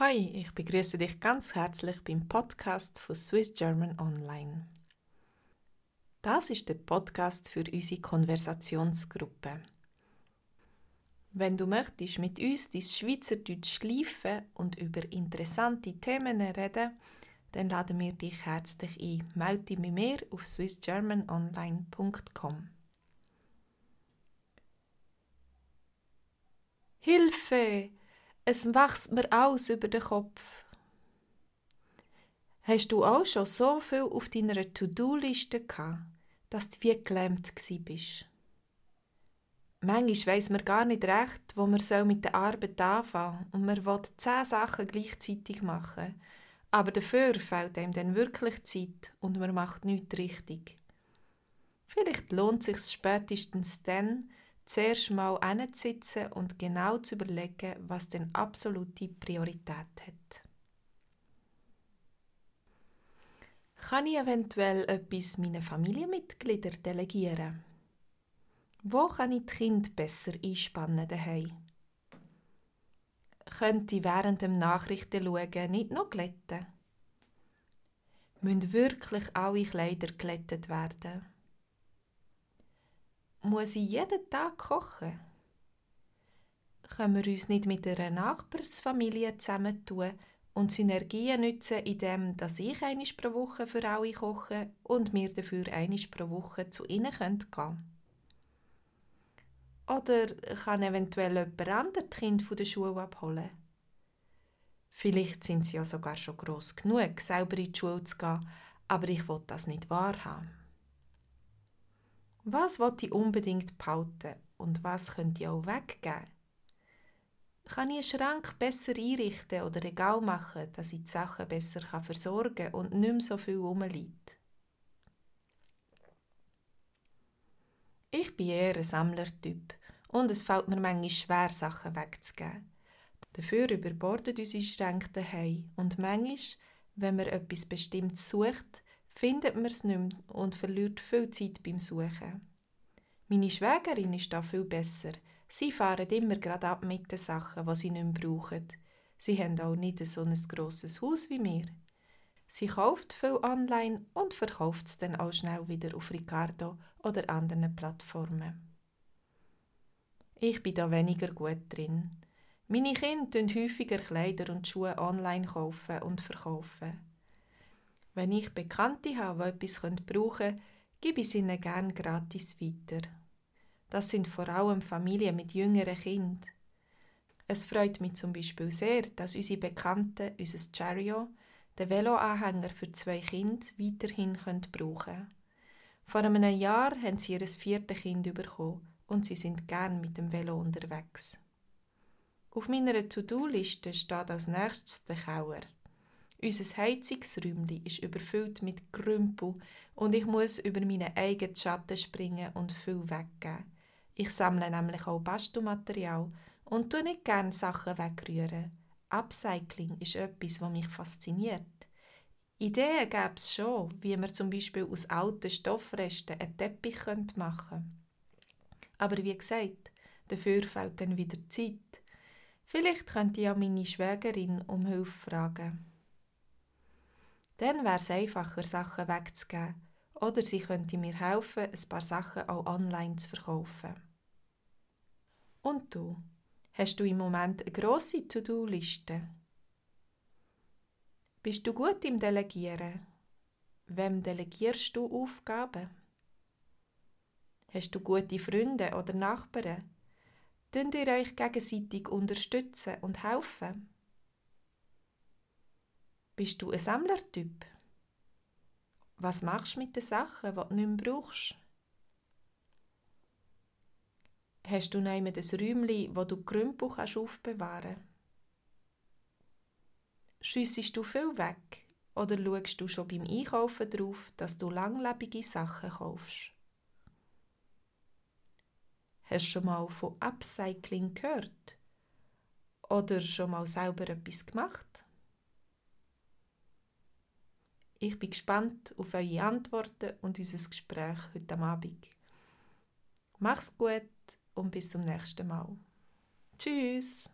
Hi, ich begrüße dich ganz herzlich beim Podcast von Swiss German Online. Das ist der Podcast für unsere Konversationsgruppe. Wenn du möchtest mit uns dein Schweizerdeutsch schleifen und über interessante Themen reden, dann laden wir dich herzlich ein. Melde dich mit mir auf swissgermanonline.com. Hilfe! Es wächst mir aus über den Kopf. Hast du auch schon so viel auf deiner To-Do-Liste gehabt, dass du wie gelähmt bist? Manchmal weiss man gar nicht recht, wo man mit der Arbeit anfangen soll und man will zehn Sachen gleichzeitig machen. Aber dafür fehlt einem dann wirklich Zeit und man macht nichts richtig. Vielleicht lohnt es sich spätestens dann, zuerst mal hinzusitzen und genau zu überlegen, was denn absolute Priorität hat. Kann ich eventuell etwas meinen Familienmitgliedern delegieren? Wo kann ich die Kinder besser einspannen daheim? Könnte ich während dem Nachrichten schauen nicht noch glätten? Müssen wirklich alle Kleider glättet werden? Muss ich jeden Tag kochen? Können wir uns nicht mit einer Nachbarsfamilie zusammentun und Synergien nutzen, indem dass ich einmal pro Woche für alle koche und wir dafür einmal pro Woche zu ihnen gehen können? Oder kann eventuell jemand anderes Kinder von der Schule abholen? Vielleicht sind sie ja sogar schon gross genug, selber in die Schule zu gehen, aber ich will das nicht wahrhaben. Was will ich unbedingt behalten und was könnte ich auch weggeben? Kann ich einen Schrank besser einrichten oder Regal machen, dass ich die Sachen besser versorgen kann und nicht mehr so viel rumliegt? Ich bin eher ein Sammlertyp und es fällt mir manchmal schwer, Sachen wegzugeben. Dafür überborden unsere Schränke daheim und manchmal, wenn man etwas Bestimmtes sucht, findet man es nicht mehr und verliert viel Zeit beim Suchen. Meine Schwägerin ist da viel besser. Sie fahren immer gerade ab mit den Sachen, die sie nicht mehr brauchen. Sie haben auch nicht so ein grosses Haus wie wir. Sie kauft viel online und verkauft es dann auch schnell wieder auf Ricardo oder anderen Plattformen. Ich bin da weniger gut drin. Meine Kinder kaufen häufiger Kleider und Schuhe online kaufen und verkaufen. Wenn ich Bekannte habe, die etwas brauchen können, gebe ich es ihnen gerne gratis weiter. Das sind vor allem Familien mit jüngeren Kindern. Es freut mich zum Beispiel sehr, dass unsere Bekannten unser Chariot, den Veloanhänger für zwei Kinder, weiterhin brauchen können. Vor einem Jahr haben sie ihr viertes Kind bekommen und sie sind gern mit dem Velo unterwegs. Auf meiner To-Do-Liste steht als nächstes der Kauer. Unser Heizungsräumchen ist überfüllt mit Krümpel und ich muss über meine eigenen Schatten springen und viel weggeben. Ich sammle nämlich auch Bastelmaterial und tue nicht gerne Sachen wegrühren. Upcycling ist etwas, was mich fasziniert. Ideen gäbe es schon, wie man zum Beispiel aus alten Stoffresten einen Teppich machen könnte. Aber wie gesagt, dafür fehlt dann wieder Zeit. Vielleicht könnte ich ja meine Schwägerin um Hilfe fragen. Dann wäre es einfacher, Sachen wegzugeben. Oder sie könnte mir helfen, ein paar Sachen auch online zu verkaufen. Und du? Hast du im Moment eine grosse To-Do-Liste? Bist du gut im Delegieren? Wem delegierst du Aufgaben? Hast du gute Freunde oder Nachbarn? Könnt ihr euch gegenseitig unterstützen und helfen? Bist du ein Sammlertyp? Was machst du mit den Sachen, die du nicht mehr brauchst? Hast du noch ein Räumchen, wo du Krümpel aufbewahren kannst? Schiessest du viel weg oder schaust du schon beim Einkaufen darauf, dass du langlebige Sachen kaufst? Hast du schon mal von Upcycling gehört? Oder schon mal selber etwas gemacht? Ich bin gespannt auf eure Antworten und unser Gespräch heute Abend. Mach's gut und bis zum nächsten Mal. Tschüss!